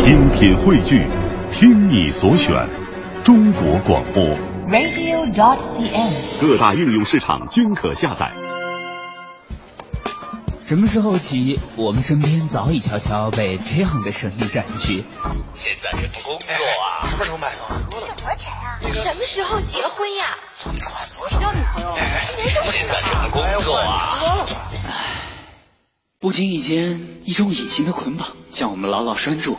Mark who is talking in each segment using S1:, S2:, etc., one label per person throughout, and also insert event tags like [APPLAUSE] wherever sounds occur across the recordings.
S1: 精品汇聚，听你所选，中国广播。
S2: radio.dot.cn，。
S1: 各大应用市场均可下载。
S3: 什么时候起，我们身边早已悄悄被这样的声音占据？
S4: 现在什么工作啊？
S5: 什么时候买房？
S6: 挣多少钱呀？什么时候结婚呀？
S5: 交女朋友？
S6: 今年什么
S4: 现在什么工作啊？
S3: 不经意间，一种隐形的捆绑将我们牢牢拴住，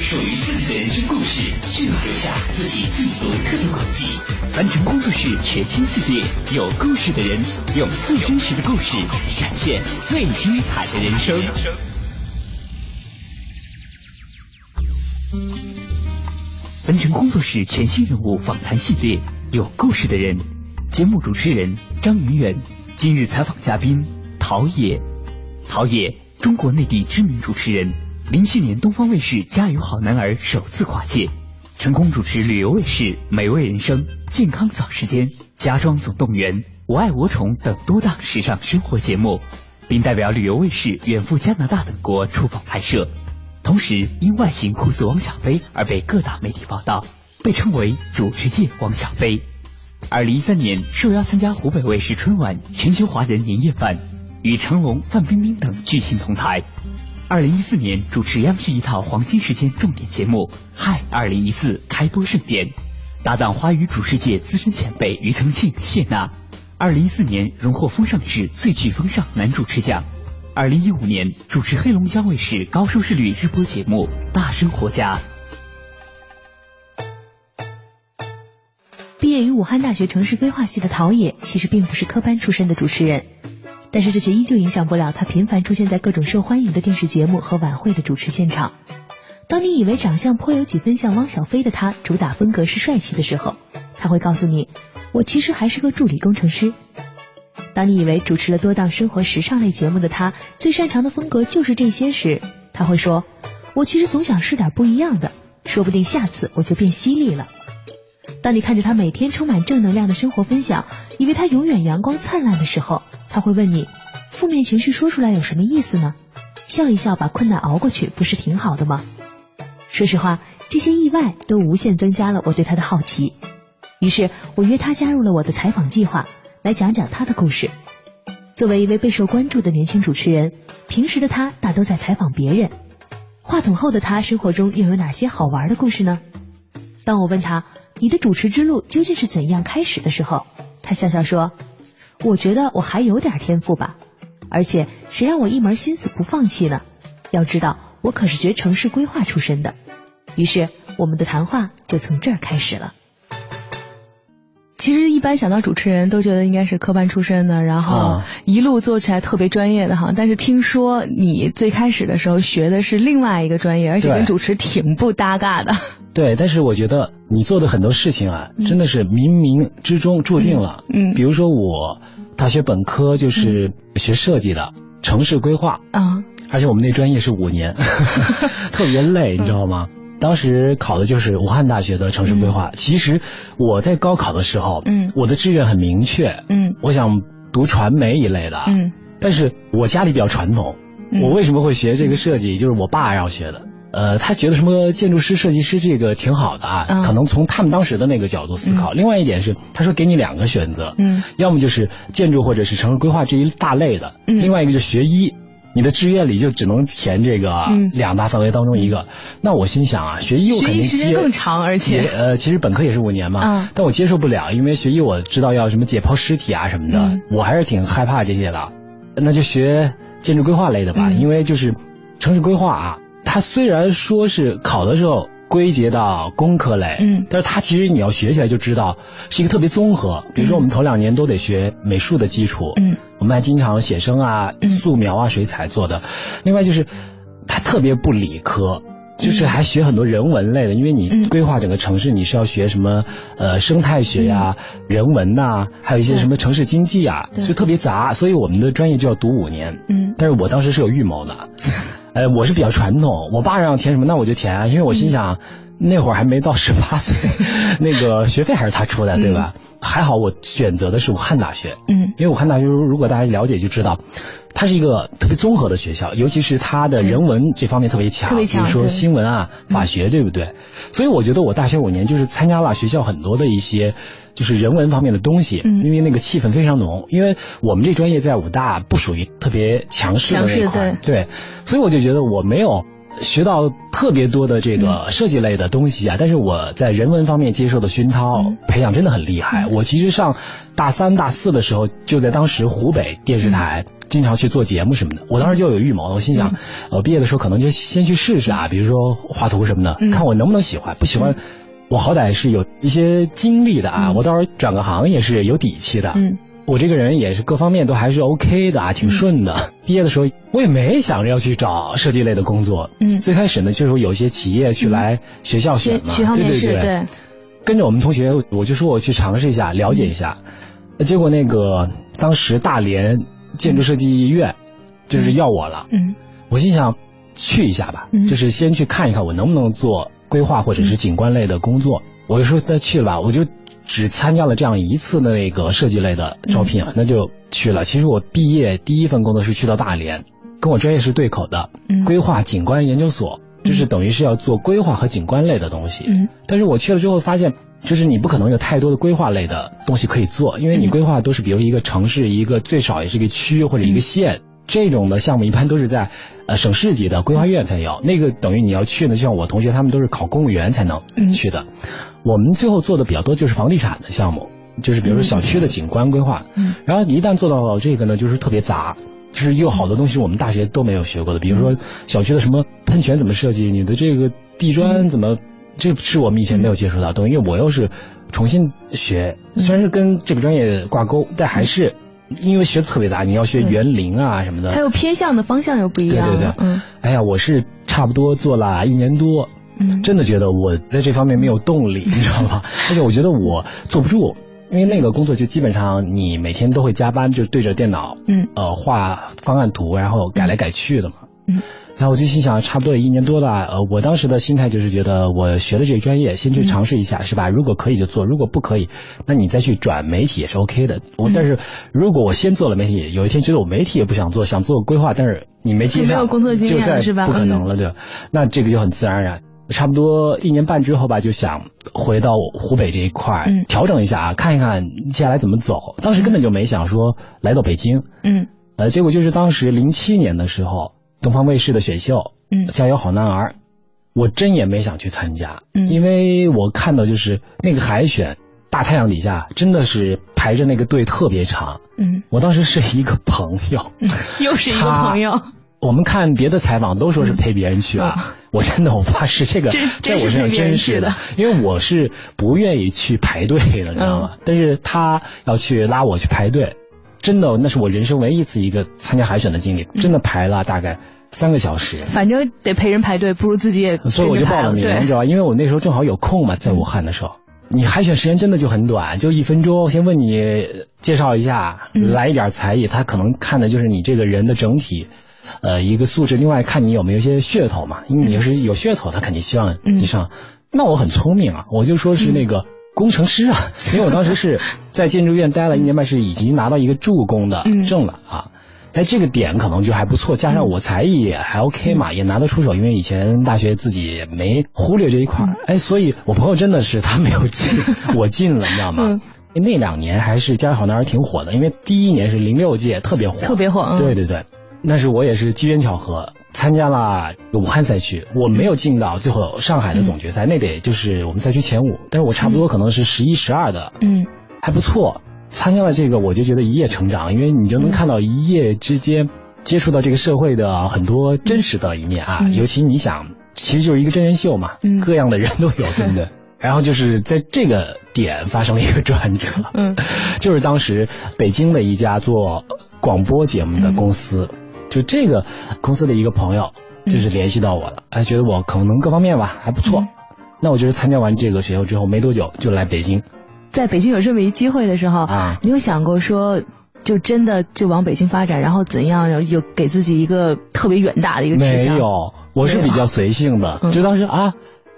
S3: 属于自己的人生故事，记录留下自己最独特的轨迹。凡成工作室全新系列，有故事的人，用最真实的故事，展现最精彩的人生。凡成工作室全新人物访谈系列，有故事的人。节目主持人张云远，今日采访嘉宾陶冶。陶冶，中国内地知名主持人，零七年东方卫视《家有好男儿》首次跨界，成功主持旅游卫视《美味人生》《健康早时间》《家装总动员》《我爱我宠》等多档时尚生活节目，并代表旅游卫视远赴加拿大等国出访拍摄。同时，因外形酷似汪小菲而被各大媒体报道，被称为“主持界汪小菲”。二零一三年受邀参加湖北卫视春晚全球华人年夜饭，与成龙、范冰冰等巨星同台。二零一四年主持央视一套黄金时间重点节目《嗨二零一四》开播盛典，搭档华语主持界资深前辈庾澄庆、谢娜。二零一四年荣获风尚志最具风尚男主持奖。二零一五年主持黑龙江卫视高收视率日播节目《大生活家》。
S2: 毕业于武汉大学城市规划系的陶冶，其实并不是科班出身的主持人，但是这却依旧影响不了他频繁出现在各种受欢迎的电视节目和晚会的主持现场。当你以为长相颇有几分像汪小菲的他，主打风格是帅气的时候，他会告诉你，我其实还是个助理工程师。当你以为主持了多档生活时尚类节目的他，最擅长的风格就是这些时，他会说，我其实总想试点不一样的，说不定下次我就变犀利了。当你看着他每天充满正能量的生活分享，以为他永远阳光灿烂的时候，他会问你：负面情绪说出来有什么意思呢？笑一笑，把困难熬过去，不是挺好的吗？说实话，这些意外都无限增加了我对他的好奇。于是我约他加入了我的采访计划，来讲讲他的故事。作为一位备受关注的年轻主持人，平时的他大都在采访别人，话筒后的他生活中又有哪些好玩的故事呢？当我问他，你的主持之路究竟是怎样开始的时候，他笑笑说：“我觉得我还有点天赋吧，而且谁让我一门心思不放弃呢？要知道，我可是学城市规划出身的。”于是，我们的谈话就从这儿开始了。
S7: 其实一般想到主持人都觉得应该是科班出身的，然后一路做起来特别专业的哈。但是听说你最开始的时候学的是另外一个专业，而且跟主持挺不搭嘎的。[LAUGHS]
S8: 对，但是我觉得你做的很多事情啊，真的是冥冥之中注定了。
S7: 嗯，
S8: 比如说我大学本科就是学设计的，城市规划
S7: 啊，
S8: 而且我们那专业是五年，[LAUGHS] 特别累，你知道吗？当时考的就是武汉大学的城市规划。
S7: 嗯、
S8: 其实我在高考的时候，
S7: 嗯，
S8: 我的志愿很明确，
S7: 嗯，
S8: 我想读传媒一类的，
S7: 嗯，
S8: 但是我家里比较传统，
S7: 嗯、
S8: 我为什么会学这个设计？就是我爸让我学的。呃，他觉得什么建筑师、设计师这个挺好的啊，
S7: 嗯、
S8: 可能从他们当时的那个角度思考。另外一点是，他说给你两个选择，
S7: 嗯，
S8: 要么就是建筑或者是城市规划这一大类的，
S7: 嗯，
S8: 另外一个就是学医。你的志愿里就只能填这个两大范围当中一个，
S7: 嗯、
S8: 那我心想啊，学医我肯定
S7: 学时间更长，而且
S8: 呃，其实本科也是五年嘛，
S7: 嗯、
S8: 但我接受不了，因为学医我知道要什么解剖尸体啊什么的，
S7: 嗯、
S8: 我还是挺害怕这些的。那就学建筑规划类的吧，因为就是城市规划啊，它虽然说是考的时候。归结到工科类，
S7: 嗯，
S8: 但是它其实你要学起来就知道是一个特别综合。比如说我们头两年都得学美术的基础，
S7: 嗯，
S8: 我们还经常写生啊、素描啊、水彩做的。另外就是它特别不理科，就是还学很多人文类的，因为你规划整个城市，你是要学什么呃生态学呀、人文呐，还有一些什么城市经济啊，就特别杂，所以我们的专业就要读五年。
S7: 嗯，
S8: 但是我当时是有预谋的，呃，我是比较传统，我爸让填什么，那我就填啊，因为我心想。那会儿还没到十八岁，[LAUGHS] 那个学费还是他出的，对吧？还好我选择的是武汉大学，
S7: 嗯，
S8: 因为武汉大学如果大家了解就知道，它是一个特别综合的学校，尤其是它的人文这方面特别强，
S7: 特别强，
S8: 比如说新闻啊、法学，对不对？所以我觉得我大学五年就是参加了学校很多的一些就是人文方面的东西，
S7: 嗯，
S8: 因为那个气氛非常浓，因为我们这专业在武大不属于特别强势的那块，对，所以我就觉得我没有。学到特别多的这个设计类的东西啊，但是我在人文方面接受的熏陶培养真的很厉害。我其实上大三大四的时候，就在当时湖北电视台经常去做节目什么的。我当时就有预谋，我心想，呃，毕业的时候可能就先去试试啊，比如说画图什么的，看我能不能喜欢。不喜欢，我好歹是有一些经历的啊，我到时候转个行也是有底气的。
S7: 嗯。
S8: 我这个人也是各方面都还是 OK 的啊，挺顺的。嗯、毕业的时候我也没想着要去找设计类的工作，
S7: 嗯，
S8: 最开始呢就是有些企业去来学校选嘛，对对
S7: 对。
S8: 对，跟着我们同学，我就说我去尝试一下，了解一下。嗯、结果那个当时大连建筑设计院就是要我了，
S7: 嗯，
S8: 我心想去一下吧，
S7: 嗯、
S8: 就是先去看一看我能不能做规划或者是景观类的工作。我就说再去吧，我就。只参加了这样一次的那个设计类的招聘啊，那就去了。其实我毕业第一份工作是去到大连，跟我专业是对口的，规划景观研究所，就是等于是要做规划和景观类的东西。
S7: 嗯，
S8: 但是我去了之后发现，就是你不可能有太多的规划类的东西可以做，因为你规划都是比如一个城市一个最少也是一个区或者一个县。这种的项目一般都是在呃省市级的规划院才有，那个等于你要去呢，就像我同学他们都是考公务员才能去的。我们最后做的比较多就是房地产的项目，就是比如说小区的景观规划。
S7: 嗯，
S8: 然后一旦做到这个呢，就是特别杂，就是有好多东西我们大学都没有学过的，比如说小区的什么喷泉怎么设计，你的这个地砖怎么，这是我们以前没有接触到，等于我又是重新学，虽然是跟这个专业挂钩，但还是。因为学的特别杂，你要学园林啊什么的，
S7: 还有偏向的方向又不一样。
S8: 对对对，
S7: 嗯，
S8: 哎呀，我是差不多做了一年多，
S7: 嗯，
S8: 真的觉得我在这方面没有动力，你知道吗？[LAUGHS] 而且我觉得我坐不住，因为那个工作就基本上你每天都会加班，就对着电脑，
S7: 嗯，
S8: 呃，画方案图，然后改来改去的嘛，
S7: 嗯。
S8: 然后我就心想，差不多也一年多了，呃，我当时的心态就是觉得，我学的这个专业，先去尝试一下，是吧？如果可以就做，如果不可以，那你再去转媒体也是 OK 的。我但是如果我先做了媒体，有一天觉得我媒体也不想做，想做规划，但是你没接上，
S7: 没有工作经
S8: 验
S7: 是吧？
S8: 不可能了，对吧？那这个就很自然而然。差不多一年半之后吧，就想回到湖北这一块，
S7: 嗯、
S8: 调整一下啊，看一看接下来怎么走。当时根本就没想说来到北京，
S7: 嗯，
S8: 呃，结果就是当时零七年的时候，东方卫视的选秀。
S7: 嗯，
S8: 加油好男儿，我真也没想去参加，
S7: 嗯，
S8: 因为我看到就是那个海选，大太阳底下真的是排着那个队特别长，
S7: 嗯，
S8: 我当时是一个朋友，
S7: 嗯、[LAUGHS] 又是一个朋友，
S8: 我们看别的采访都说是陪别人去啊，
S7: 嗯、
S8: 我真的我发誓这个在我身上真是
S7: 的，
S8: 因为我是不愿意去排队的，你知道吗？
S7: 嗯、
S8: 但是他要去拉我去排队，真的那是我人生唯一一次一个参加海选的经历，真的排了大概。三个小时，
S7: 反正得陪人排队，不如自己也。
S8: 所以我就报了名，你知道吧？因为我那时候正好有空嘛，在武汉的时候，你海选时间真的就很短，就一分钟，先问你介绍一下，来一点才艺，他可能看的就是你这个人的整体，呃，一个素质，另外看你有没有一些噱头嘛，因为你要是有噱头，他肯定希望你上。那我很聪明啊，我就说是那个工程师啊，[LAUGHS] 因为我当时是在建筑院待了一年半，是已经拿到一个助工的证了啊。哎，这个点可能就还不错，加上我才艺也还 OK 嘛，也拿得出手，因为以前大学自己也没忽略这一块。哎，所以我朋友真的是他没有进，[LAUGHS] 我进了，你知道吗？
S7: 嗯、
S8: 那两年还是《家有好男儿》挺火的，因为第一年是零六届，特别火，
S7: 特别火。嗯、
S8: 对对对，那是我也是机缘巧合参加了武汉赛区，我没有进到最后上海的总决赛，
S7: 嗯、
S8: 那得就是我们赛区前五，但是我差不多可能是十一、十二的，
S7: 嗯，
S8: 还不错。参加了这个，我就觉得一夜成长，因为你就能看到一夜之间。接触到这个社会的很多真实的一面啊，
S7: 嗯、
S8: 尤其你想，其实就是一个真人秀嘛，
S7: 嗯、
S8: 各样的人都有，对不对？[LAUGHS] 然后就是在这个点发生了一个转折，
S7: 嗯，[LAUGHS]
S8: 就是当时北京的一家做广播节目的公司，
S7: 嗯、
S8: 就这个公司的一个朋友就是联系到我了，哎，觉得我可能各方面吧还不错，那我就是参加完这个学校之后没多久就来北京，
S7: 在北京有这么一机会的时候啊，你有想过说就真的就往北京发展，然后怎样有给自己一个特别远大的一个志
S8: 向？没有，我是比较随性的，就当时啊，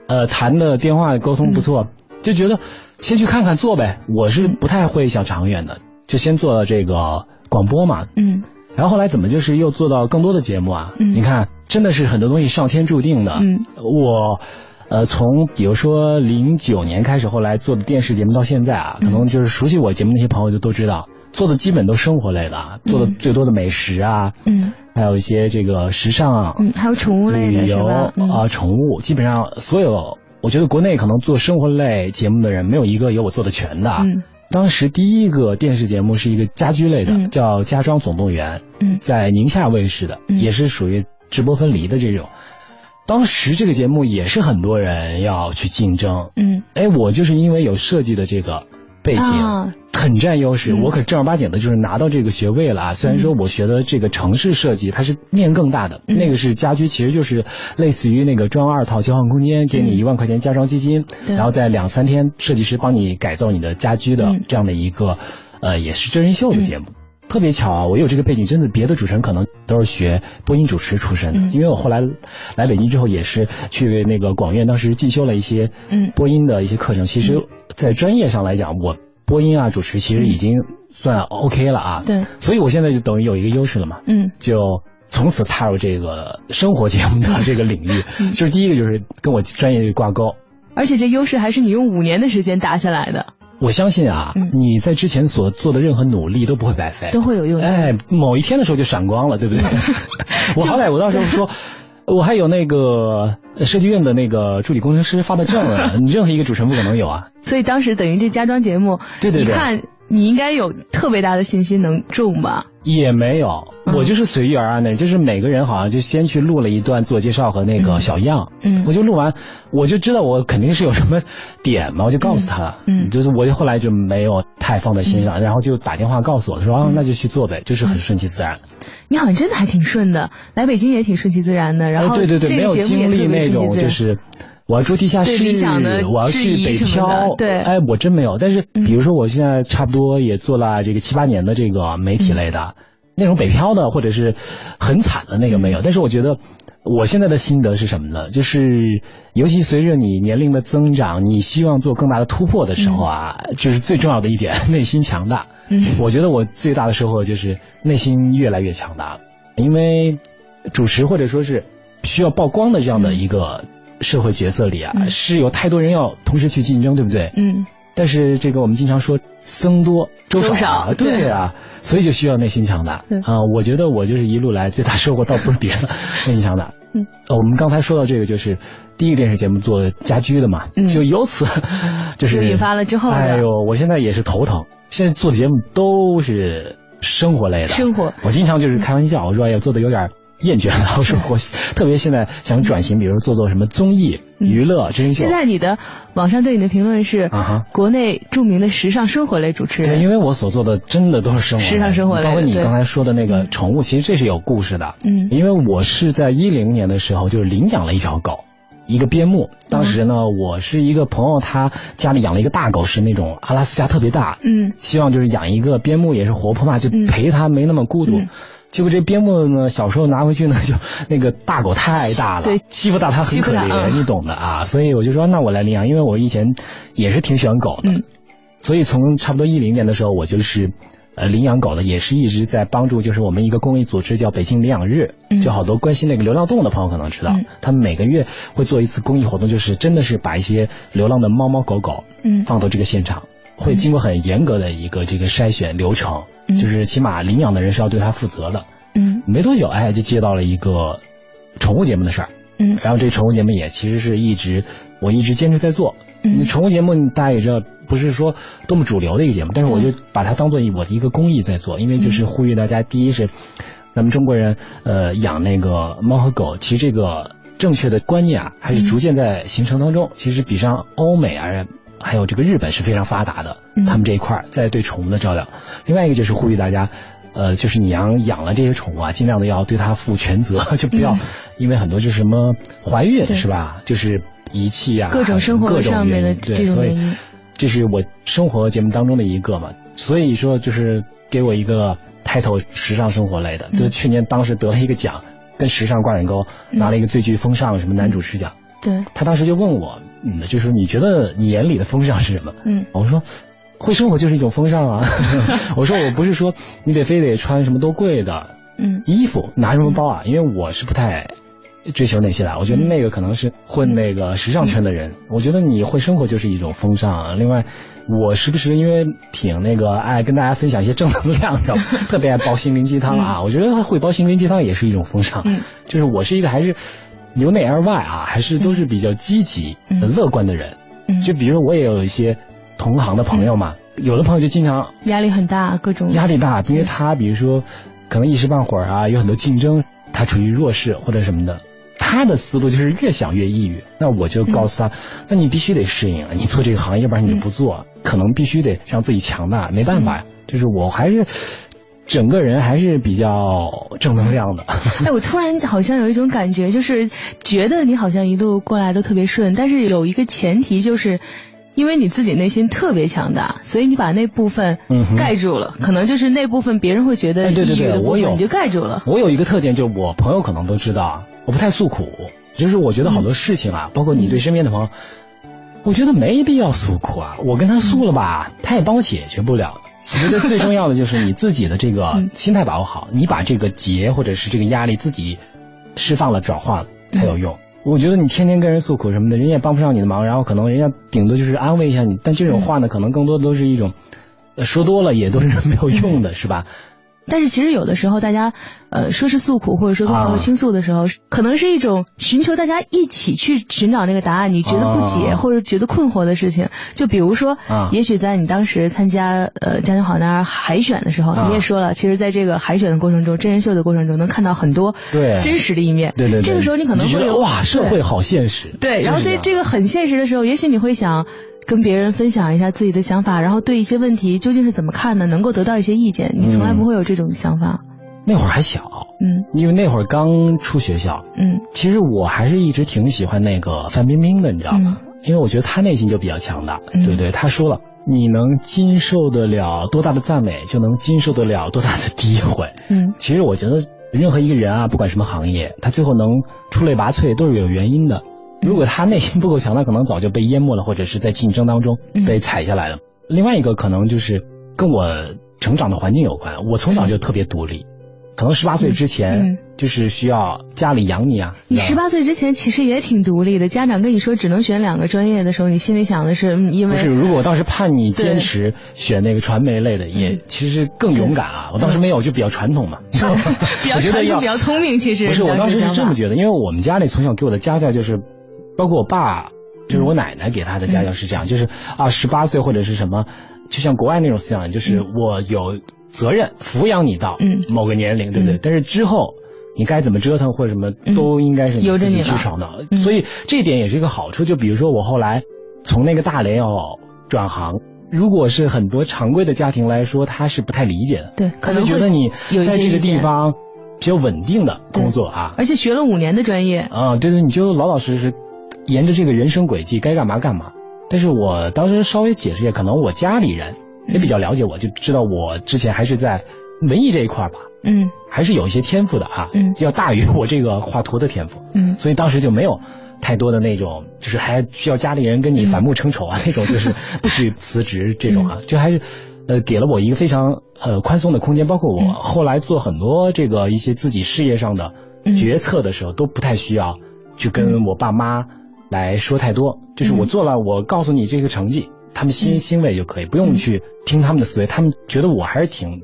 S8: 呃，谈的电话沟通不错，就觉得先去看看做呗，我是不太会想长远的，就先做这个广播嘛，嗯。然后后来怎么就是又做到更多的节目啊？嗯你看，真的是很多东西上天注定的。嗯，我，呃，从比如说零九年开始，后来做的电视节目到现在啊，可能就是熟悉我节目那些朋友就都知道，做的基本都生活类的，做的最多的美食啊，嗯，还有一些这个时尚，
S7: 嗯，还有宠物类
S8: 旅游啊，宠物，基本上所有，我觉得国内可能做生活类节目的人，没有一个有我做的全的。嗯。当时第一个电视节目是一个家居类的，叫《家装总动员》，在宁夏卫视的，也是属于直播分离的这种。当时这个节目也是很多人要去竞争，嗯，哎，我就是因为有设计的这个。背景很占优势，我可正儿八经的就是拿到这个学位了啊！虽然说我学的这个城市设计，它是面更大的，那个是家居，其实就是类似于那个装二套交换空间，给你一万块钱家装基金，然后在两三天设计师帮你改造你的家居的这样的一个，呃，也是真人秀的节目。特别巧啊，我有这个背景，真的别的主持人可能都是学播音主持出身的，因为我后来来北京之后也是去那个广院，当时进修了一些嗯播音的一些课程。其实，在专业上来讲，我播音啊主持其实已经算 OK 了啊。
S7: 对，
S8: 所以我现在就等于有一个优势了嘛。嗯，就从此踏入这个生活节目的这个领域，[LAUGHS] 就是第一个就是跟我专业挂钩，
S7: 而且这优势还是你用五年的时间打下来的。
S8: 我相信啊，你在之前所做的任何努力都不会白费，
S7: 都会有用。
S8: 哎，某一天的时候就闪光了，对不对？[LAUGHS] 我好歹我到时候说，[LAUGHS] 我还有那个设计院的那个助理工程师发的证呢，[LAUGHS] 你任何一个主持人不可能有啊。
S7: 所以当时等于这家装节目，
S8: 对对对，
S7: 你应该有特别大的信心能中吧？
S8: 也没有，我就是随遇而安的，就是每个人好像就先去录了一段自我介绍和那个小样，嗯，我就录完，我就知道我肯定是有什么点嘛，我就告诉他了，嗯，就是我后来就没有太放在心上，然后就打电话告诉我说啊，那就去做呗，就是很顺其自然。
S7: 你好像真的还挺顺的，来北京也挺顺其自然的，然后
S8: 对对对，没有经历那种就是我要住地下室，我要去北漂，
S7: 对，
S8: 哎，我真没有。但是比如说我现在差不多也做了这个七八年的这个媒体类的。那种北漂的或者是很惨的那个没有，但是我觉得我现在的心得是什么呢？就是尤其随着你年龄的增长，你希望做更大的突破的时候啊，就是最重要的一点，[LAUGHS] 内心强大。嗯，我觉得我最大的收获就是内心越来越强大了，因为主持或者说是需要曝光的这样的一个社会角色里啊，是有太多人要同时去竞争，对不对？嗯。但是这个我们经常说僧多粥少，对啊，所以就需要内心强大啊。我觉得我就是一路来最大收获倒不是别的，[LAUGHS] 内心强大。嗯，我们刚才说到这个就是第一个电视节目做家居的嘛，就由此 [LAUGHS] 就是
S7: 引发了之后，
S8: 哎呦，我现在也是头疼。现在做的节目都是生活类的，
S7: 生活。
S8: 我经常就是开玩笑，我说哎呀做的有点。厌倦了，我说我特别现在想转型，比如做做什么综艺、娱乐、真人秀。
S7: 现在你的网上对你的评论是啊哈，国内著名的时尚生活类主持人。
S8: 对，因为我所做的真的都是生活
S7: 时尚生活类，
S8: 包括你刚才说的那个宠物，其实这是有故事的。嗯，因为我是在一零年的时候就是领养了一条狗，一个边牧。当时呢，我是一个朋友，他家里养了一个大狗，是那种阿拉斯加特别大。嗯，希望就是养一个边牧也是活泼嘛，就陪他没那么孤独。结果这边牧呢，小时候拿回去呢，[LAUGHS] 就那个大狗太大了，欺负大它很可怜，你懂的啊。所以我就说，那我来领养，因为我以前也是挺喜欢狗的。所以从差不多一零年的时候，我就是呃领养狗的，也是一直在帮助，就是我们一个公益组织叫北京领养日，就好多关心那个流浪动物的朋友可能知道，他们每个月会做一次公益活动，就是真的是把一些流浪的猫猫狗狗嗯放到这个现场。会经过很严格的一个这个筛选流程，就是起码领养的人是要对它负责的。嗯，没多久，哎，就接到了一个宠物节目的事儿。嗯，然后这宠物节目也其实是一直我一直坚持在做。嗯，宠物节目大家也知道，不是说多么主流的一个节目，但是我就把它当做我的一个公益在做，因为就是呼吁大家，第一是咱们中国人呃养那个猫和狗，其实这个正确的观念啊还是逐渐在形成当中，其实比上欧美啊。还有这个日本是非常发达的，他们这一块在对宠物的照料。另外一个就是呼吁大家，呃，就是你养养了这些宠物啊，尽量的要对它负全责，[LAUGHS] 就不要因为很多就是什么怀孕是吧，就是遗弃啊，
S7: 各种生活上面的这种原因。
S8: 这是我生活节目当中的一个嘛，所以说就是给我一个 title 时尚生活类的，就去年当时得了一个奖，跟时尚挂点钩，拿了一个最具风尚什么男主持奖。
S7: 对。
S8: 他当时就问我，嗯，就是你觉得你眼里的风尚是什么？嗯，我说会生活就是一种风尚啊。[LAUGHS] 我说我不是说你得非得穿什么多贵的嗯衣服，拿什么包啊，因为我是不太。追求那些的，我觉得那个可能是混那个时尚圈的人。我觉得你会生活就是一种风尚。另外，我时不时因为挺那个爱跟大家分享一些正能量的，[LAUGHS] 特别爱煲心灵鸡汤啊。我觉得会煲心灵鸡汤也是一种风尚。就是我是一个还是由内而外啊，还是都是比较积极、乐观的人。就比如我也有一些同行的朋友嘛，有的朋友就经常
S7: 压力很大，各种
S8: 压力大，因为他比如说可能一时半会儿啊有很多竞争，他处于弱势或者什么的。他的思路就是越想越抑郁，那我就告诉他，那你必须得适应，你做这个行业，要不然你就不做，可能必须得让自己强大，没办法呀。就是我还是整个人还是比较正能量的。[LAUGHS]
S7: 哎，我突然好像有一种感觉，就是觉得你好像一路过来都特别顺，但是有一个前提就是。因为你自己内心特别强大，所以你把那部分盖住了，可能就是那部分别人会觉得
S8: 对对对，我有，
S7: 你就盖住了。
S8: 我有一个特点，就我朋友可能都知道，我不太诉苦，就是我觉得好多事情啊，包括你对身边的朋友，我觉得没必要诉苦啊。我跟他诉了吧，他也帮我解决不了。我觉得最重要的就是你自己的这个心态把握好，你把这个结或者是这个压力自己释放了、转化了才有用。我觉得你天天跟人诉苦什么的，人家也帮不上你的忙，然后可能人家顶多就是安慰一下你，但这种话呢，可能更多的都是一种，说多了也都是没有用的，是吧？
S7: 但是其实有的时候，大家呃说是诉苦或者说跟朋友倾诉的时候，可能是一种寻求大家一起去寻找那个答案。你觉得不解或者觉得困惑的事情，就比如说，也许在你当时参加呃家庭好男儿海选的时候，你也说了，其实在这个海选的过程中，真人秀的过程中，能看到很多
S8: 对
S7: 真实的一面。
S8: 对对。
S7: 这个时候你可能会有
S8: 哇，社会好现实。
S7: 对，然后在这个很现实的时候，也许你会想。跟别人分享一下自己的想法，然后对一些问题究竟是怎么看的，能够得到一些意见。你从来不会有这种想法。
S8: 那会儿还小，嗯，因为那会儿刚出学校，嗯，其实我还是一直挺喜欢那个范冰冰的，你知道吗？因为我觉得她内心就比较强大，对不对？她说了，你能经受得了多大的赞美，就能经受得了多大的诋毁。嗯，其实我觉得任何一个人啊，不管什么行业，他最后能出类拔萃，都是有原因的。如果他内心不够强大，可能早就被淹没了，或者是在竞争当中被踩下来了。另外一个可能就是跟我成长的环境有关，我从小就特别独立。可能十八岁之前就是需要家里养你啊。
S7: 你十八岁之前其实也挺独立的，家长跟你说只能选两个专业的时候，你心里想的是，因为
S8: 不是。如果我当时盼你坚持选那个传媒类的，也其实更勇敢啊。我当时没有，就比较传统嘛。[LAUGHS]
S7: 比较传统，[LAUGHS] 比较聪明，其实
S8: 不是。我当时是这么觉得，因为我们家里从小给我的家教就是。包括我爸，就是我奶奶给他的家教是这样，就是啊，十八岁或者是什么，就像国外那种思想，就是我有责任抚养你到某个年龄，对不对？但是之后你该怎么折腾或者什么，都应该是由着你去闯的。所以这点也是一个好处。就比如说我后来从那个大连要转行，如果是很多常规的家庭来说，他是不太理解的，
S7: 对，
S8: 可能觉得你在这个地方比较稳定的工作啊，
S7: 而且学了五年的专业
S8: 啊，对对，你就老老实实。沿着这个人生轨迹该干嘛干嘛，但是我当时稍微解释一下，可能我家里人也比较了解我，就知道我之前还是在文艺这一块吧，嗯，还是有一些天赋的啊，嗯，要大于我这个画图的天赋，嗯，所以当时就没有太多的那种，就是还需要家里人跟你反目成仇啊那种，就是 [LAUGHS] 不许辞职这种啊，就还是呃给了我一个非常呃宽松的空间，包括我后来做很多这个一些自己事业上的决策的时候，都不太需要去跟我爸妈。来说太多，就是我做了，我告诉你这个成绩，他们欣欣慰就可以，不用去听他们的思维，他们觉得我还是挺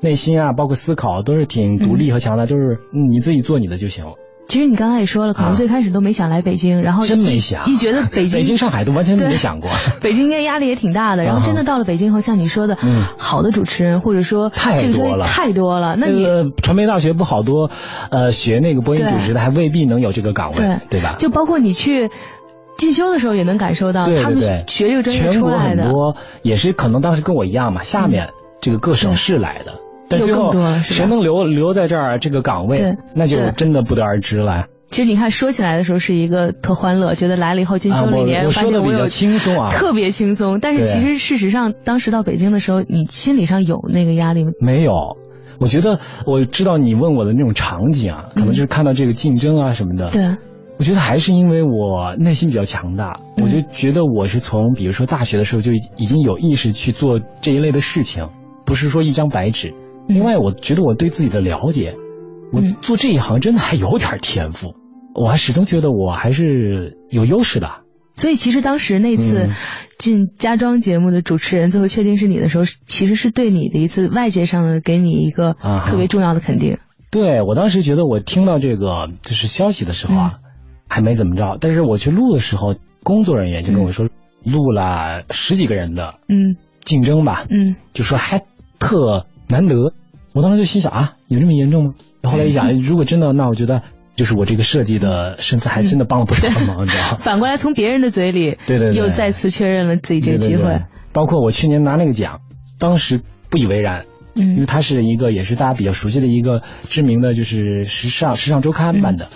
S8: 内心啊，包括思考都是挺独立和强大，就是你自己做你的就行了。
S7: 其实你刚才也说了，可能最开始都没想来北京，然后
S8: 真没想，
S7: 一觉得 [LAUGHS] 北京、
S8: 北京、上海都完全没想过。[LAUGHS]
S7: 北京应该压力也挺大的，然后真的到了北京后，像你说的，嗯，好的主持人或者说
S8: 太多了，
S7: 太多了。那你
S8: 传媒大学不好多，呃，学那个播音主持的还未必能有这个岗位，对。对吧？
S7: 就包括你去进修的时候也能感受到，他们学这个专业出来的，
S8: 全国很多也是可能当时跟我一样嘛，下面这个各省市来的。但最后谁能留留在这儿这个岗位，那就真的不得而知了。
S7: 其实你看，说起来的时候是一个特欢乐，觉得来了以后进修里面，
S8: 我说的比较轻松啊，
S7: 特别轻松。但是其实事实上，当时到北京的时候，你心理上有那个压力吗？
S8: 没有，我觉得我知道你问我的那种场景啊，可能就是看到这个竞争啊什么的。
S7: 对，
S8: 我觉得还是因为我内心比较强大，我就觉得我是从比如说大学的时候就已经有意识去做这一类的事情，不是说一张白纸。另外，我觉得我对自己的了解，我做这一行真的还有点天赋。我还始终觉得我还是有优势的，
S7: 所以其实当时那次进家装节目的主持人最后确定是你的时候，其实是对你的一次外界上的给你一个特别重要的肯定。
S8: 对我当时觉得我听到这个就是消息的时候啊，还没怎么着，但是我去录的时候，工作人员就跟我说录了十几个人的
S7: 嗯。
S8: 竞争吧，
S7: 嗯，
S8: 就说还特难得。我当时就心想啊，有这么严重吗？后来一想，[LAUGHS] 如果真的，那我觉得。就是我这个设计的身份还真的帮了不少忙，[LAUGHS] 你知道
S7: 反过来从别人的嘴里，
S8: 对对，
S7: 又再次确认了自己这个机会。
S8: 包括我去年拿那个奖，当时不以为然，
S7: 嗯，
S8: 因为它是一个也是大家比较熟悉的一个知名的就是时尚时尚周刊办的，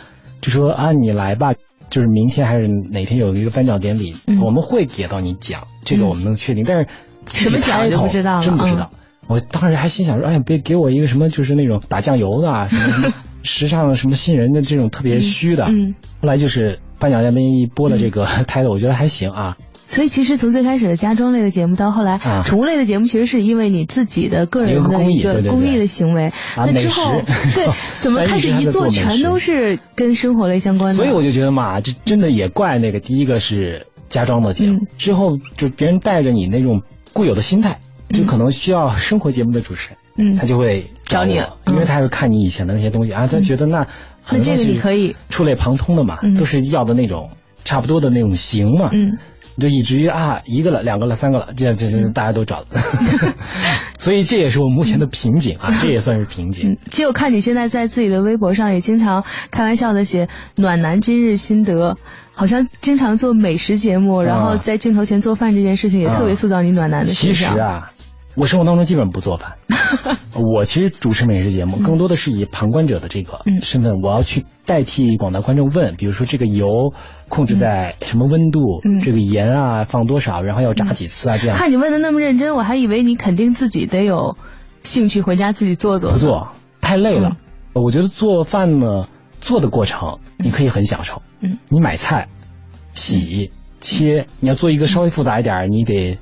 S8: 就说啊你来吧，就是明天还是哪天有一个颁奖典礼，我们会给到你奖，这个我们能确定，但是
S7: 什么奖就不知道了，
S8: 真不知道。我当时还心想说，哎呀，别给我一个什么就是那种打酱油的啊 [LAUGHS] 什么。时尚什么新人的这种特别虚的，
S7: 嗯，
S8: 后来就是颁奖嘉宾一播了这个 [LAUGHS] 胎的，我觉得还行啊。
S7: 所以其实从最开始的家装类的节目到后来宠物类的节目，其实是因为你自己的个人的一个公益的行为。那之后对，[LAUGHS] 怎么开始一做全都是跟生活类相关的？
S8: 所以我就觉得嘛，这真的也怪那个第一个是家装的节目，之后就别人带着你那种固有的心态，就可能需要生活节目的主持人。
S7: 嗯，
S8: 他就会
S7: 找你，
S8: 因为他会看你以前的那些东西啊，他觉得那
S7: 那这个你可以
S8: 触类旁通的嘛，都是要的那种差不多的那种型嘛，
S7: 嗯，
S8: 就以至于啊一个了两个了三个了，这这这大家都找了，[LAUGHS] 所以这也是我目前的瓶颈啊，这也算是瓶颈。
S7: 其实我看你现在在自己的微博上也经常开玩笑的写暖男今日心得，好像经常做美食节目，然后在镜头前做饭这件事情也特别塑造你暖男的形
S8: 象。其实啊。我生活当中基本不做饭，[LAUGHS] 我其实主持美食节目更多的是以旁观者的这个身份，我要去代替广大观众问，比如说这个油控制在什么温度，这个盐啊放多少，然后要炸几次啊这样。
S7: 看你问的那么认真，我还以为你肯定自己得有兴趣回家自己做做。
S8: 不做太累了，我觉得做饭呢做的过程你可以很享受，
S7: 嗯，
S8: 你买菜、洗、切，你要做一个稍微复杂一点，你得。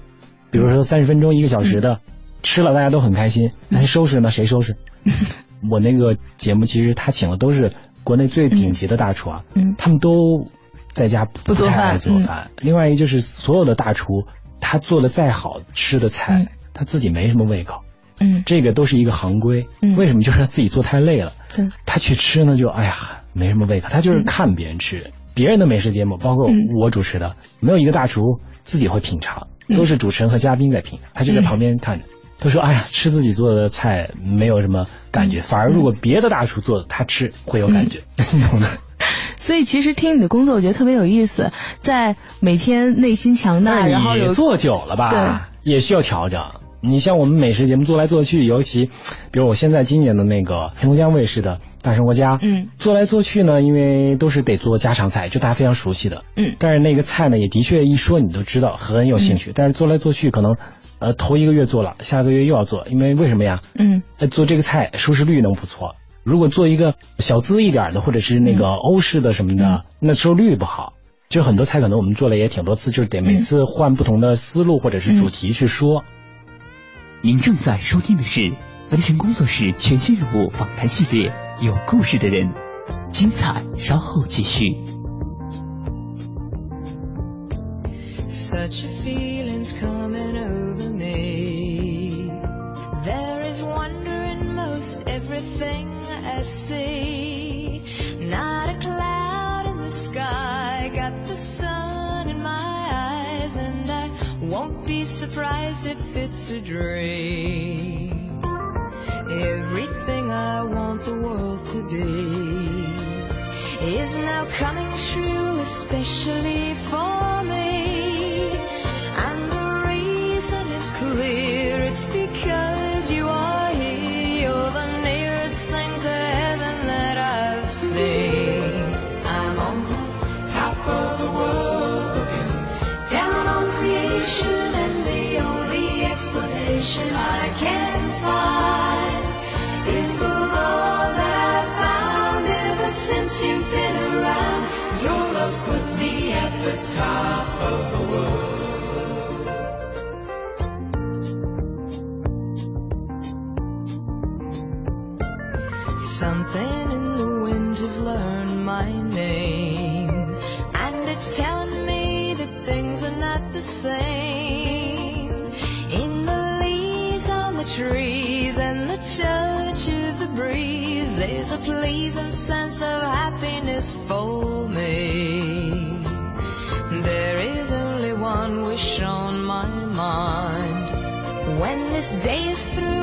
S8: 比如说三十分钟一个小时的，吃了大家都很开心，那收拾呢？谁收拾？[LAUGHS] 我那个节目其实他请的都是国内最顶级的大厨啊，他们都在家
S7: 不做饭。
S8: 做饭。另外一个就是所有的大厨，他做的再好吃的菜，他自己没什么胃口。
S7: 嗯，
S8: 这个都是一个行规。
S7: 嗯，
S8: 为什么？就是他自己做太累了。
S7: 对，
S8: 他去吃呢，就哎呀没什么胃口。他就是看别人吃，别人的美食节目，包括我主持的，没有一个大厨自己会品尝。都是主持人和嘉宾在评，他就在旁边看着，他说：“哎呀，吃自己做的菜没有什么感觉，反而如果别的大厨做的，他吃会有感觉，你懂的。[LAUGHS] ”
S7: 所以其实听你的工作，我觉得特别有意思，在每天内心强大，然后有
S8: 做久了吧，也需要调整。你像我们美食节目做来做去，尤其比如我现在今年的那个黑龙江卫视的《大生活家》，
S7: 嗯，
S8: 做来做去呢，因为都是得做家常菜，就大家非常熟悉的，
S7: 嗯，
S8: 但是那个菜呢，也的确一说你都知道，很有兴趣。但是做来做去，可能呃头一个月做了，下个月又要做，因为为什么呀？
S7: 嗯，
S8: 做这个菜收视率能不错。如果做一个小资一点的，或者是那个欧式的什么的，那收视率不好。就很多菜可能我们做了也挺多次，就是得每次换不同的思路或者是主题去说。
S3: 您正在收听的是文成工作室全新人物访谈系列《有故事的人》，精彩稍后继续。
S9: Surprised if it's a dream. Everything I want the world to be is now coming true, especially for sense of happiness for me. There is only one wish on my mind. When this day is through,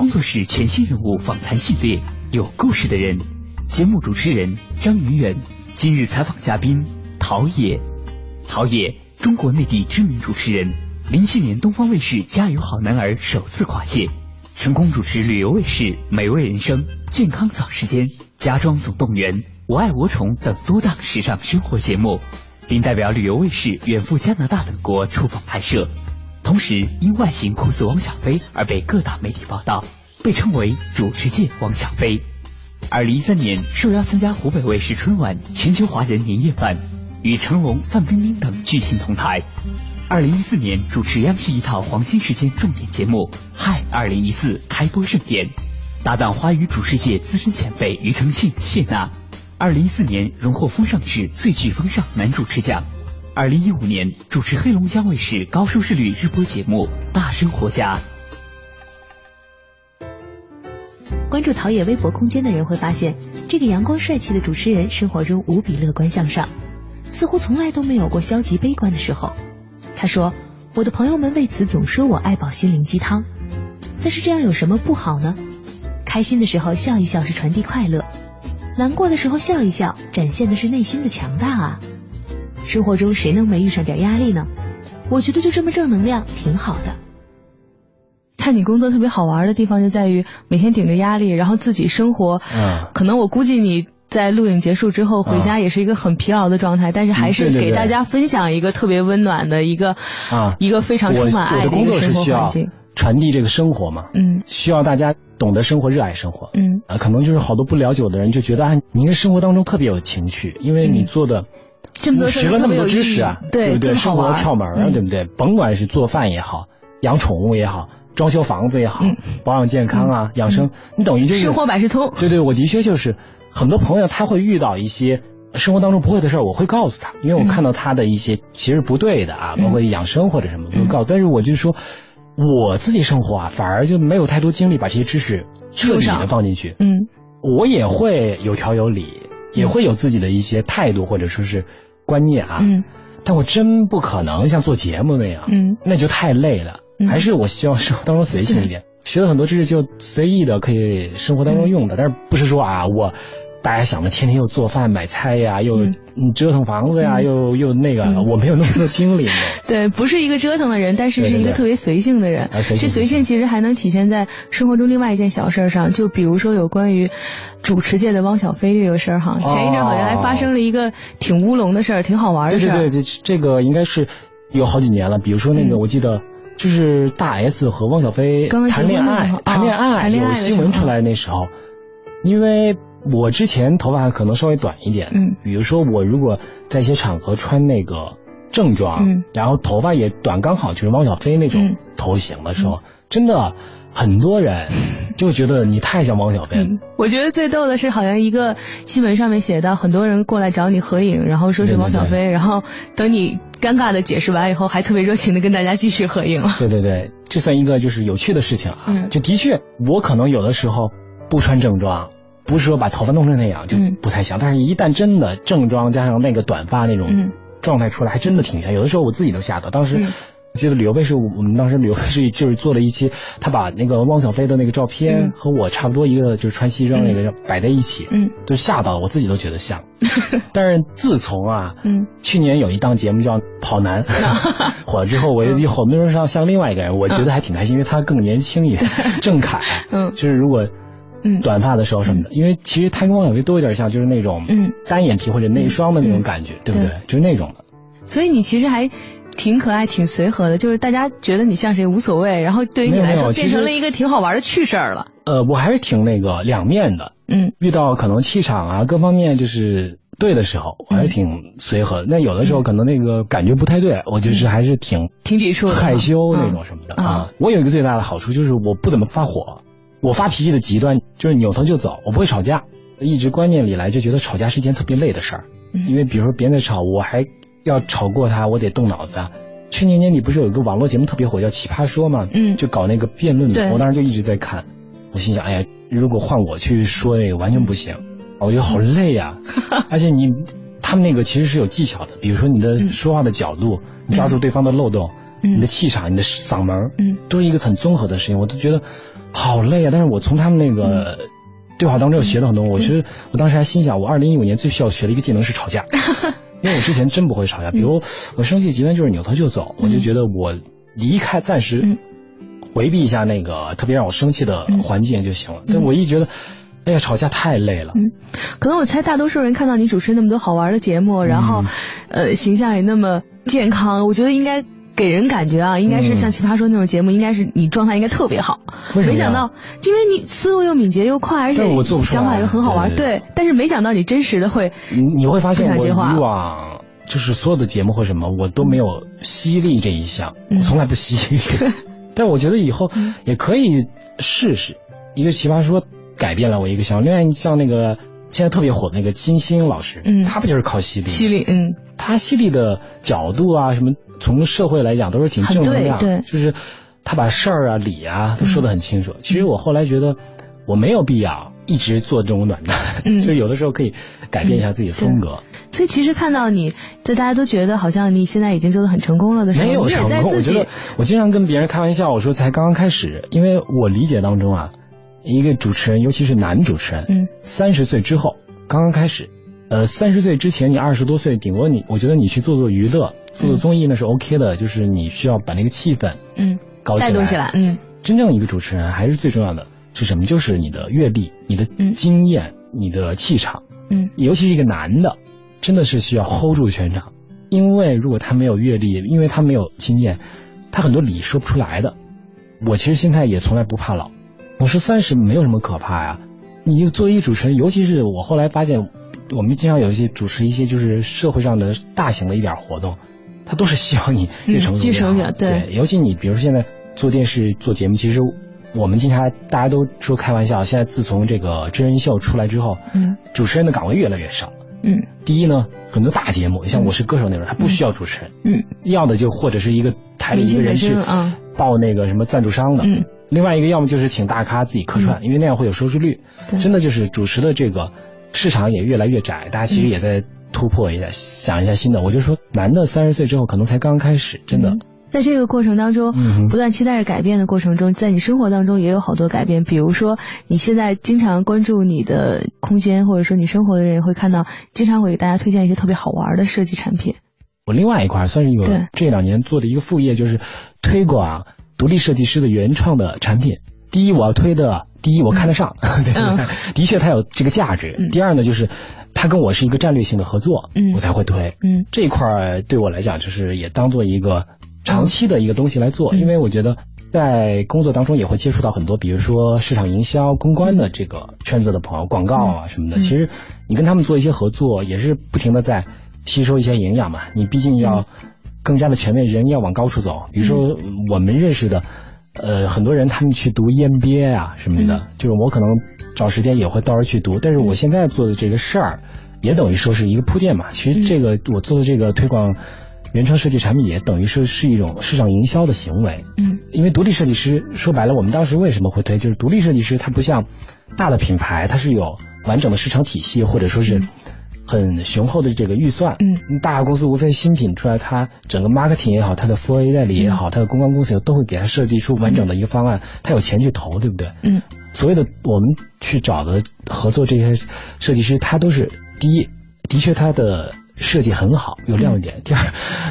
S3: 工作室全新人物访谈系列，有故事的人。节目主持人张云远，今日采访嘉宾陶冶。陶冶，中国内地知名主持人，零七年东方卫视《加油好男儿》首次跨界，成功主持旅游卫视《美味人生》《健康早时间》《家装总动员》《我爱我宠》等多档时尚生活节目，并代表旅游卫视远赴加拿大等国出访拍摄。同时，因外形酷似汪小菲而被各大媒体报道，被称为主持界汪小菲。二零一三年受邀参加湖北卫视春晚全球华人年夜饭，与成龙、范冰冰等巨星同台。二零一四年主持央视一套黄金时间重点节目《嗨二零一四》开播盛典，搭档华语主持界资深前辈庾澄庆、谢娜。二零一四年荣获风尚志最具风尚男主持奖。二零一五年主持黑龙江卫视高收视率日播节目《大生活家》。
S2: 关注陶冶微博空间的人会发现，这个阳光帅气的主持人生活中无比乐观向上，似乎从来都没有过消极悲观的时候。他说：“我的朋友们为此总说我爱煲心灵鸡汤，但是这样有什么不好呢？开心的时候笑一笑是传递快乐，难过的时候笑一笑，展现的是内心的强大啊。生活中谁能没遇上点压力呢？我觉得就这么正能量挺好的。”
S7: 看你工作特别好玩的地方就在于每天顶着压力，然后自己生活。
S8: 嗯，
S7: 可能我估计你在录影结束之后回家也是一个很疲劳的状态，但是还是给大家分享一个特别温暖的一个
S8: 啊，
S7: 一个非常充满爱
S8: 的
S7: 一个生活环境。
S8: 传递这个生活嘛，
S7: 嗯，
S8: 需要大家懂得生活，热爱生活，
S7: 嗯
S8: 啊，可能就是好多不了解我的人就觉得啊，你应该生活当中特别有情趣，因为你做的
S7: 这么多
S8: 学了那么多知识啊，
S7: 对
S8: 不对？生活的窍门啊，
S7: 嗯、
S8: 对不对？甭管是做饭也好，养宠物也好。装修房子也好，保养健康啊，养生，你等于就是
S7: 生活百事通。
S8: 对对，我的确就是很多朋友他会遇到一些生活当中不会的事儿，我会告诉他，因为我看到他的一些其实不对的啊，包括养生或者什么，我会告诉。但是我就说我自己生活啊，反而就没有太多精力把这些知识彻底的放进去。
S7: 嗯，
S8: 我也会有条有理，也会有自己的一些态度或者说是观念啊。
S7: 嗯，
S8: 但我真不可能像做节目那样，
S7: 嗯，
S8: 那就太累了。还是我希望生活当中随性一点，学了很多知识就随意的可以生活当中用的，但是不是说啊我大家想的天天又做饭买菜呀，又折腾房子呀，又又那个，我没有那么多精力。[LAUGHS]
S7: 对，不是一个折腾的人，但是是一个特别随性的人。这随性其实还能体现在生活中另外一件小事上，就比如说有关于主持界的汪小菲这个事儿哈，前一阵好像还发生了一个挺乌龙的事儿，挺好玩的事
S8: 儿。对对对，这这个应该是有好几年了，比如说那个我记得。就是大 S 和汪小菲谈恋爱，谈恋爱有新闻出来那时候，因为我之前头发可能稍微短一点，
S7: 嗯，
S8: 比如说我如果在一些场合穿那个正装，
S7: 嗯，
S8: 然后头发也短，刚好就是汪小菲那种头型的时候，
S7: 嗯、
S8: 真的很多人 [LAUGHS] 就觉得你太像汪小菲。
S7: 嗯、我觉得最逗的是，好像一个新闻上面写到，很多人过来找你合影，然后说是汪小菲，
S8: 对对对
S7: 然后等你。尴尬的解释完以后，还特别热情的跟大家继续合影了。
S8: 对对对，这算一个就是有趣的事情啊。
S7: 嗯，
S8: 就的确，我可能有的时候不穿正装，不是说把头发弄成那样就不太像，但是一旦真的正装加上那个短发那种状态出来，还真的挺像。有的时候我自己都吓到。当时我记得旅游卫视，我们当时旅游卫视就是做了一期，他把那个汪小菲的那个照片和我差不多一个就是穿西装那个摆在一起，
S7: 嗯，
S8: 就吓到了，我自己都觉得像。[LAUGHS] 但是自从啊，
S7: 嗯，
S8: 去年有一档节目叫《跑男 [LAUGHS] [LAUGHS]》火了之后，我就很多人上像另外一个人，我觉得还挺开心，因为他更年轻一点，郑恺，
S7: 嗯，
S8: 就是如果
S7: 嗯
S8: 短发的时候什么的，因为其实他跟汪小菲都有点像，就是那种
S7: 嗯
S8: 单眼皮或者内双的那种感觉，对不对？就是那种的。
S7: 所以你其实还。挺可爱、挺随和的，就是大家觉得你像谁无所谓，然后对于你来说变成了一个挺好玩的趣事儿了。
S8: 呃，我还是挺那个两面的，
S7: 嗯，
S8: 遇到可能气场啊各方面就是对的时候，我还是挺随和的。那有的时候可能那个感觉不太对，我就是还是挺
S7: 挺抵触、
S8: 害羞那种什么的啊。我有一个最大的好处就是我不怎么发火，我发脾气的极端就是扭头就走，我不会吵架。一直观念里来就觉得吵架是一件特别累的事儿，因为比如说别人在吵，我还要吵过他，我得动脑子。去年年底不是有一个网络节目特别火叫《奇葩说》嘛？
S7: 嗯，
S8: 就搞那个辩论的，我当时就一直在看。我心想，哎呀，如果换我去说那个，完全不行，我觉得好累呀。[LAUGHS] 而且你他们那个其实是有技巧的，比如说你的说话的角度，你抓住对方的漏洞，你的气场，你的嗓门，
S7: 嗯，
S8: 都是一个很综合的事情。我都觉得好累啊。但是我从他们那个对话当中学了很多。我觉得我当时还心想，我二零一五年最需要学的一个技能是吵架，[LAUGHS] 因为我之前真不会吵架。比如我生气极端就是扭头就走，我就觉得我离开暂时。回避一下那个特别让我生气的环境就行了。但我一觉得，哎呀，吵架太累了。
S7: 嗯，可能我猜大多数人看到你主持那么多好玩的节目，然后，呃，形象也那么健康，我觉得应该给人感觉啊，应该是像奇葩说那种节目，应该是你状态应该特别好。没想到，因为你思路又敏捷又快，而且想法又很好玩。
S8: 对，
S7: 但是没想到你真实的会，
S8: 你你会发现我以往就是所有的节目或什么，我都没有犀利这一项，我从来不犀利。[LAUGHS] 但我觉得以后也可以试试，一个奇葩说改变了我一个想法，另外像那个现在特别火的那个金星老师，
S7: 嗯，
S8: 他不就是靠犀利？
S7: 犀利，嗯，
S8: 他犀利的角度啊，什么从社会来讲都是挺正能量，
S7: 对，
S8: 就是他把事儿啊理啊都说得很清楚。其实我后来觉得我没有必要一直做这种暖男，[LAUGHS] 就有的时候可以改变一下自己的风格。
S7: 所以其实看到你在大家都觉得好像你现在已经做的很成功了的时候，
S8: 没有成功。我觉得我经常跟别人开玩笑，我说才刚刚开始，因为我理解当中啊，一个主持人，尤其是男主持人，
S7: 嗯，
S8: 三十岁之后刚刚开始，呃，三十岁之前你二十多岁，顶多你，我觉得你去做做娱乐，做做综艺那是 OK 的，就是你需要把那个气氛，
S7: 嗯，
S8: 搞
S7: 带动起来，嗯，
S8: 真正一个主持人还是最重要的是什么？就是你的阅历、你的经验、你的气场，
S7: 嗯，
S8: 尤其是一个男的。真的是需要 hold 住全场，因为如果他没有阅历，因为他没有经验，他很多理说不出来的。我其实心态也从来不怕老，我说三十没有什么可怕呀。你作为一个主持人，尤其是我后来发现，我们经常有一些主持一些就是社会上的大型的一点活动，他都是希望你越成熟越好。对，尤其你比如说现在做电视做节目，其实我们经常大家都说开玩笑，现在自从这个真人秀出来之后，
S7: 嗯，
S8: 主持人的岗位越来越少。
S7: 嗯，
S8: 第一呢，很多大节目，像《我是歌手》那种，他不需要主持人。
S7: 嗯，
S8: 要的就或者是一个台里一个人去报那个什么赞助商的。
S7: 嗯，
S8: 另外一个要么就是请大咖自己客串，因为那样会有收视率。真的就是主持的这个市场也越来越窄，大家其实也在突破一下，想一下新的。我就说，男的三十岁之后可能才刚开始，真的。
S7: 在这个过程当中，不断期待着改变的过程中，在你生活当中也有好多改变。比如说，你现在经常关注你的空间，或者说你生活的人也会看到，经常会给大家推荐一些特别好玩的设计产品。
S8: 我另外一块算是有这两年做的一个副业，就是推广独立设计师的原创的产品。第一，我要推的，第一我看得上，[LAUGHS] 对的确它有这个价值。第二呢，就是它跟我是一个战略性的合作，我才会推。
S7: 嗯，
S8: 这一块对我来讲，就是也当做一个。长期的一个东西来做，因为我觉得在工作当中也会接触到很多，比如说市场营销、公关的这个圈子的朋友，广告啊什么的。其实你跟他们做一些合作，也是不停的在吸收一些营养嘛。你毕竟要更加的全面，人要往高处走。比如说我们认识的，呃，很多人他们去读 EMBA 啊什么的，就是我可能找时间也会到时候去读。但是我现在做的这个事儿，也等于说是一个铺垫嘛。其实这个我做的这个推广。原创设计产品也等于说是一种市场营销的行为，
S7: 嗯，
S8: 因为独立设计师说白了，我们当时为什么会推，就是独立设计师他不像大的品牌，它是有完整的市场体系或者说是很雄厚的这个预算，
S7: 嗯，
S8: 大公司无非新品出来，它整个 marketing 也好，它的 for A 代理也好，它的公关公司都会给他设计出完整的一个方案，他有钱去投，对不对？
S7: 嗯，
S8: 所有的我们去找的合作这些设计师，他都是第一，的确他的。设计很好，有亮点。第二，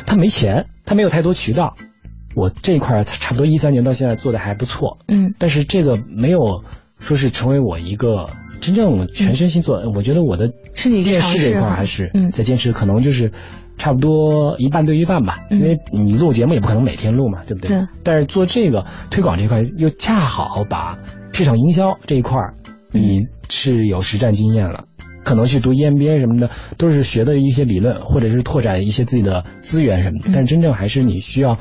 S8: 他没钱，他没有太多渠道。我这一块差不多一三年到现在做的还不错，
S7: 嗯，
S8: 但是这个没有说是成为我一个真正全身心做。我觉得我的
S7: 是你
S8: 电视这块还是在坚持，可能就是差不多一半对一半吧，因为你录节目也不可能每天录嘛，对不对？
S7: 对。
S8: 但是做这个推广这块，又恰好把市场营销这一块你是有实战经验了，可能去读 EMBA 什么的，都是学的一些理论，或者是拓展一些自己的资源什么的。但真正还是你需要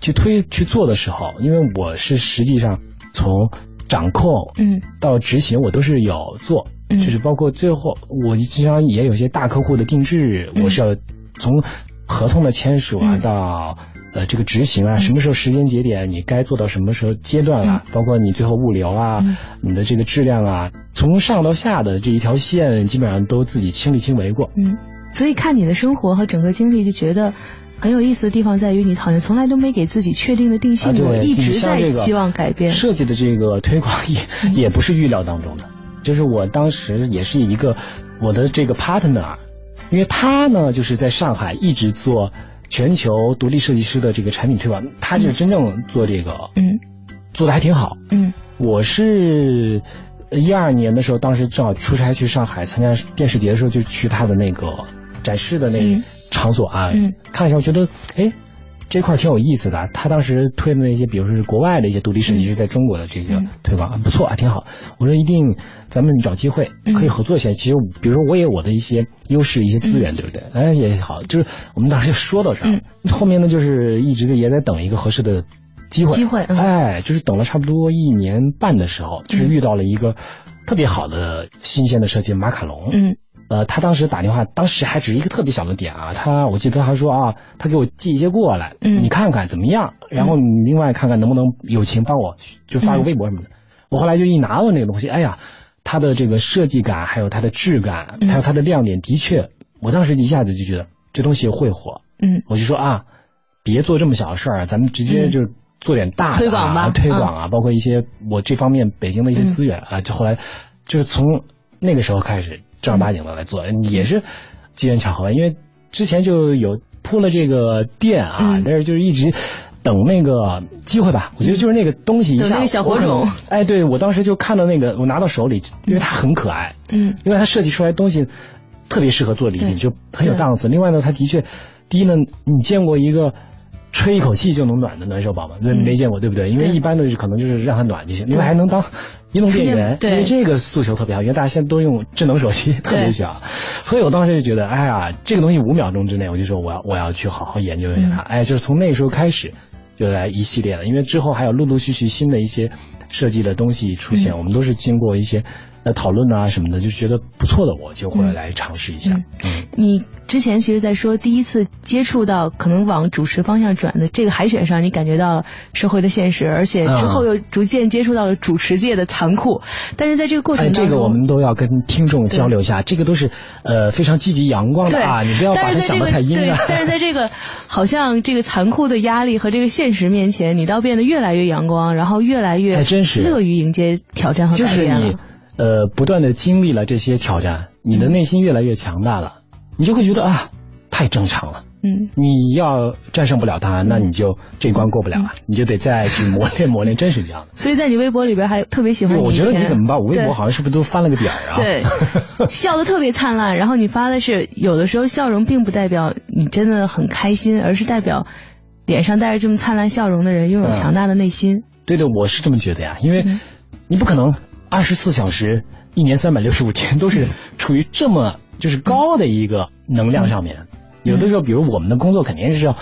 S8: 去推去做的时候，因为我是实际上从掌控
S7: 嗯。
S8: 到执行，我都是有做。就是包括最后，我经常也有些大客户的定制，我是要从合同的签署啊到呃这个执行啊，什么时候时间节点你该做到什么时候阶段了，包括你最后物流啊，你的这个质量啊，从上到下的这一条线基本上都自己亲力亲为过。
S7: 嗯，所以看你的生活和整个经历，就觉得很有意思的地方在于，你好像从来都没给自己确定的定性过，一直在希望改变。
S8: 设计的这个推广也也不是预料当中的。就是我当时也是一个我的这个 partner，因为他呢就是在上海一直做全球独立设计师的这个产品推广，他就是真正做这个，
S7: 嗯，
S8: 做的还挺好，
S7: 嗯，
S8: 我是一二年的时候，当时正好出差去上海参加电视节的时候，就去他的那个展示的那场所啊，
S7: 嗯，
S8: 看一下，我觉得哎。这块挺有意思的，他当时推的那些，比如说是国外的一些独立设计师在中国的这个推广，不错啊，挺好。我说一定，咱们找机会可以合作一下。其实，比如说我也有我的一些优势、一些资源，对不对？哎，也好，就是我们当时就说到这儿。后面呢，就是一直在也在等一个合适的机会。
S7: 机会，
S8: 哎，就是等了差不多一年半的时候，就是遇到了一个特别好的新鲜的设计马卡龙。
S7: 嗯。
S8: 呃，他当时打电话，当时还只是一个特别小的点啊。他我记得他说啊，他给我寄一些过来，
S7: 嗯，
S8: 你看看怎么样，然后你另外看看能不能友情帮我就发个微博什么的。我后来就一拿到那个东西，哎呀，它的这个设计感，还有它的质感，还有它的亮点，的确，我当时一下子就觉得这东西会火。
S7: 嗯，
S8: 我就说啊，别做这么小的事儿，咱们直接就做点大的
S7: 推广吧，
S8: 推广啊，包括一些我这方面北京的一些资源啊。就后来就是从那个时候开始。正儿八经的来做，也是机缘巧合，因为之前就有铺了这个店啊，但是就是一直等那个机会吧。我觉得就是那个东西一下，
S7: 那个小火种。
S8: 哎，对我当时就看到那个，我拿到手里，因为它很可爱，
S7: 嗯，
S8: 因为它设计出来东西特别适合做礼品，就很有档次。另外呢，它的确，第一呢，你见过一个。吹一口气就能暖的暖手宝吗？没没见过，对不对？因为一般的可能就是让它暖就行。另外还能当移动电源，因为这个诉求特别好，因为大家现在都用智能手机，特别需要。所以我当时就觉得，哎呀，这个东西五秒钟之内，我就说我要我要去好好研究一下它。哎，就是从那时候开始，就来一系列的，因为之后还有陆陆续续新的一些设计的东西出现，我们都是经过一些。呃，讨论啊什么的，就觉得不错的，我就会来尝试一下。
S7: 嗯，你之前其实，在说第一次接触到可能往主持方向转的这个海选上，你感觉到了社会的现实，而且之后又逐渐接触到了主持界的残酷。但是在这个过程当
S8: 中，这个我们都要跟听众交流一下，这个都是呃非常积极阳光的啊，你不要把它想得太阴暗。
S7: 但是在这个 [LAUGHS] 好像这个残酷的压力和这个现实面前，你倒变得越来越阳光，然后越来越乐于迎接挑战和
S8: 改变了。呃，不断的经历了这些挑战，你的内心越来越强大了，你就会觉得啊，太正常了。
S7: 嗯，
S8: 你要战胜不了他，那你就这关过不了啊，你就得再去磨练磨练，真是这样的。
S7: 所以在你微博里边还特别喜欢
S8: 我觉得你怎么把我微博好像是不是都翻了个点儿啊？
S7: 对，[LAUGHS] 笑的特别灿烂。然后你发的是有的时候笑容并不代表你真的很开心，而是代表脸上带着这么灿烂笑容的人拥有强大的内心。
S8: 对的，我是这么觉得呀，因为你不可能。二十四小时，一年三百六十五天都是 [LAUGHS] 处于这么就是高的一个能量上面。有的时候，比如我们的工作肯定是要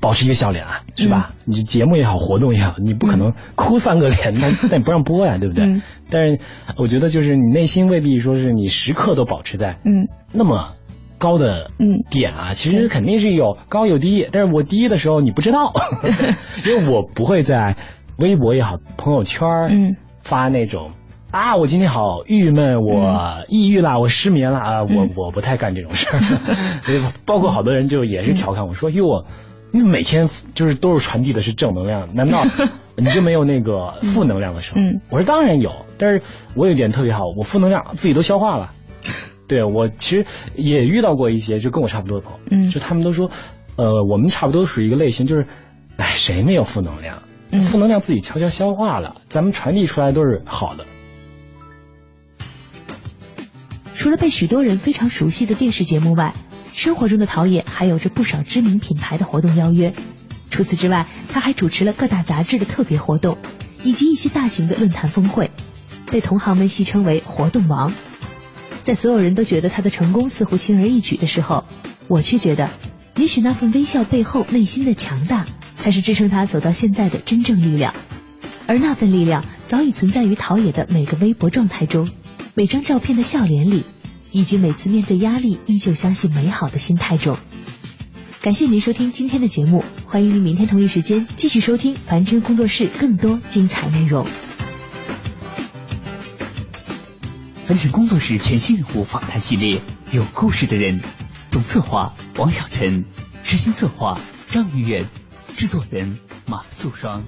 S8: 保持一个笑脸啊，是吧？你节目也好，活动也好，你不可能哭三个脸，那那你不让播呀，对不对？但是我觉得，就是你内心未必说是你时刻都保持在
S7: 嗯
S8: 那么高的
S7: 嗯
S8: 点啊。其实肯定是有高有低，但是我低的时候你不知道，[LAUGHS] [LAUGHS] 因为我不会在微博也好，朋友圈
S7: 嗯
S8: 发那种。啊，我今天好郁闷，我抑郁了，我失眠了啊！我我不太干这种事儿，[LAUGHS] 包括好多人就也是调侃我说：“哟，你每天就是都是传递的是正能量，难道 [LAUGHS] 你就没有那个负能量的时候？”我说：“当然有，但是我有一点特别好，我负能量自己都消化了。[LAUGHS] 对我其实也遇到过一些就跟我差不多的朋友，就他们都说，呃，我们差不多属于一个类型，就是，哎，谁没有负能量？负能量自己悄悄消化了，咱们传递出来都是好的。”
S2: 除了被许多人非常熟悉的电视节目外，生活中的陶冶还有着不少知名品牌的活动邀约。除此之外，他还主持了各大杂志的特别活动，以及一些大型的论坛峰会，被同行们戏称为“活动王”。在所有人都觉得他的成功似乎轻而易举的时候，我却觉得，也许那份微笑背后内心的强大，才是支撑他走到现在的真正力量。而那份力量早已存在于陶冶的每个微博状态中，每张照片的笑脸里，以及每次面对压力依旧相信美好的心态中。感谢您收听今天的节目，欢迎您明天同一时间继续收听凡真工作室更多精彩内容。
S3: 凡尘工作室全新人物访谈系列，有故事的人，总策划王小晨，执行策划张云远，制作人马素双。